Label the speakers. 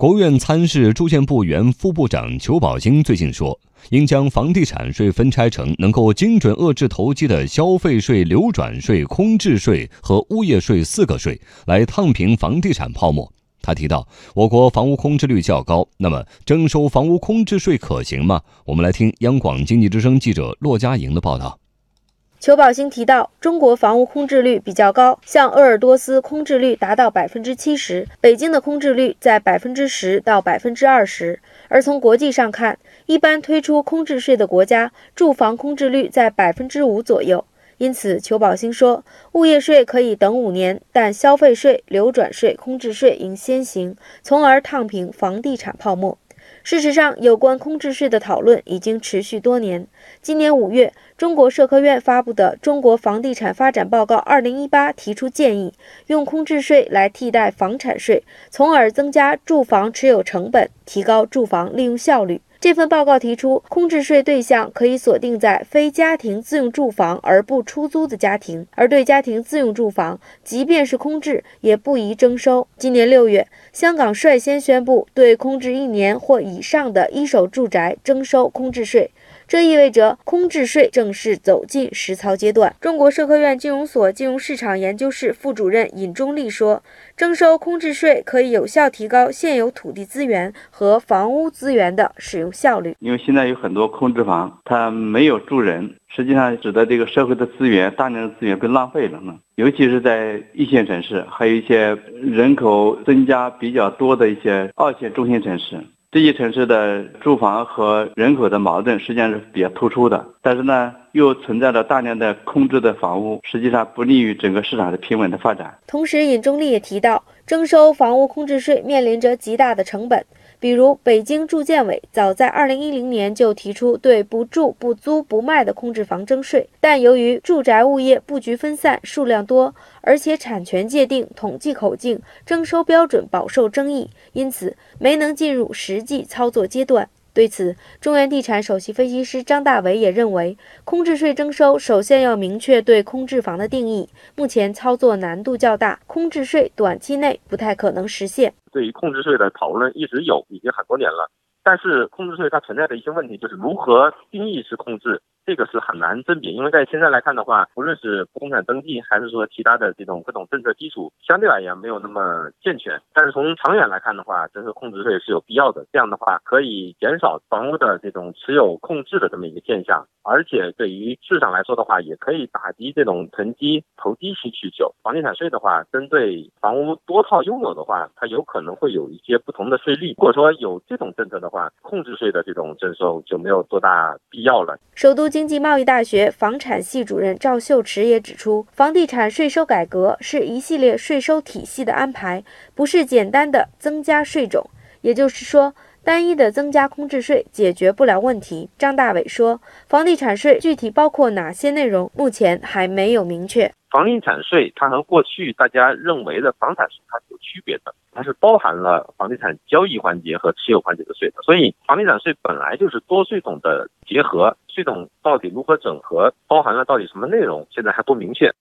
Speaker 1: 国务院参事住建部原副部长裘宝兴最近说，应将房地产税分拆成能够精准遏制投机的消费税、流转税、空置税和物业税四个税，来烫平房地产泡沫。他提到，我国房屋空置率较高，那么征收房屋空置税可行吗？我们来听央广经济之声记者骆佳莹的报道。
Speaker 2: 裘宝兴提到，中国房屋空置率比较高，像鄂尔多斯空置率达到百分之七十，北京的空置率在百分之十到百分之二十。而从国际上看，一般推出空置税的国家，住房空置率在百分之五左右。因此，裘宝兴说，物业税可以等五年，但消费税、流转税、空置税应先行，从而烫平房地产泡沫。事实上，有关空置税的讨论已经持续多年。今年五月，中国社科院发布的《中国房地产发展报告（二零一八）》提出建议，用空置税来替代房产税，从而增加住房持有成本，提高住房利用效率。这份报告提出，空置税对象可以锁定在非家庭自用住房而不出租的家庭，而对家庭自用住房，即便是空置，也不宜征收。今年六月，香港率先宣布对空置一年或以上的一手住宅征收空置税。这意味着空置税正式走进实操阶段。中国社科院金融所金融市场研究室副主任尹忠立说：“征收空置税可以有效提高现有土地资源和房屋资源的使用效率。
Speaker 3: 因为现在有很多空置房，它没有住人，实际上使得这个社会的资源、大量的资源被浪费了呢。尤其是在一线城市，还有一些人口增加比较多的一些二线、中心城市。”这些城市的住房和人口的矛盾实际上是比较突出的，但是呢，又存在着大量的空置的房屋，实际上不利于整个市场的平稳的发展。
Speaker 2: 同时，尹中立也提到，征收房屋空置税面临着极大的成本。比如，北京住建委早在二零一零年就提出对不住、不租、不卖的空置房征税，但由于住宅物业布局分散、数量多，而且产权界定、统计口径、征收标准饱受争议，因此没能进入实际操作阶段。对此，中原地产首席分析师张大伟也认为，空置税征收首先要明确对空置房的定义，目前操作难度较大，空置税短期内不太可能实现。
Speaker 4: 对于控制税的讨论一直有，已经很多年了，但是控制税它存在的一些问题就是如何定义是控制。这个是很难甄别，因为在现在来看的话，无论是不动产登记，还是说其他的这种各种政策基础，相对而言没有那么健全。但是从长远来看的话，征收控制税是有必要的。这样的话，可以减少房屋的这种持有控制的这么一个现象，而且对于市场来说的话，也可以打击这种囤积投机性需求。房地产税的话，针对房屋多套拥有的话，它有可能会有一些不同的税率。如果说有这种政策的话，控制税的这种征收就没有多大必要了。
Speaker 2: 首都。经济贸易大学房产系主任赵秀池也指出，房地产税收改革是一系列税收体系的安排，不是简单的增加税种。也就是说，单一的增加空置税解决不了问题。张大伟说，房地产税具体包括哪些内容，目前还没有明确。
Speaker 4: 房地产税它和过去大家认为的房产税它是有区别的，它是包含了房地产交易环节和持有环节的税的。所以房地产税本来就是多税种的结合，税种到底如何整合，包含了到底什么内容，现在还不明确。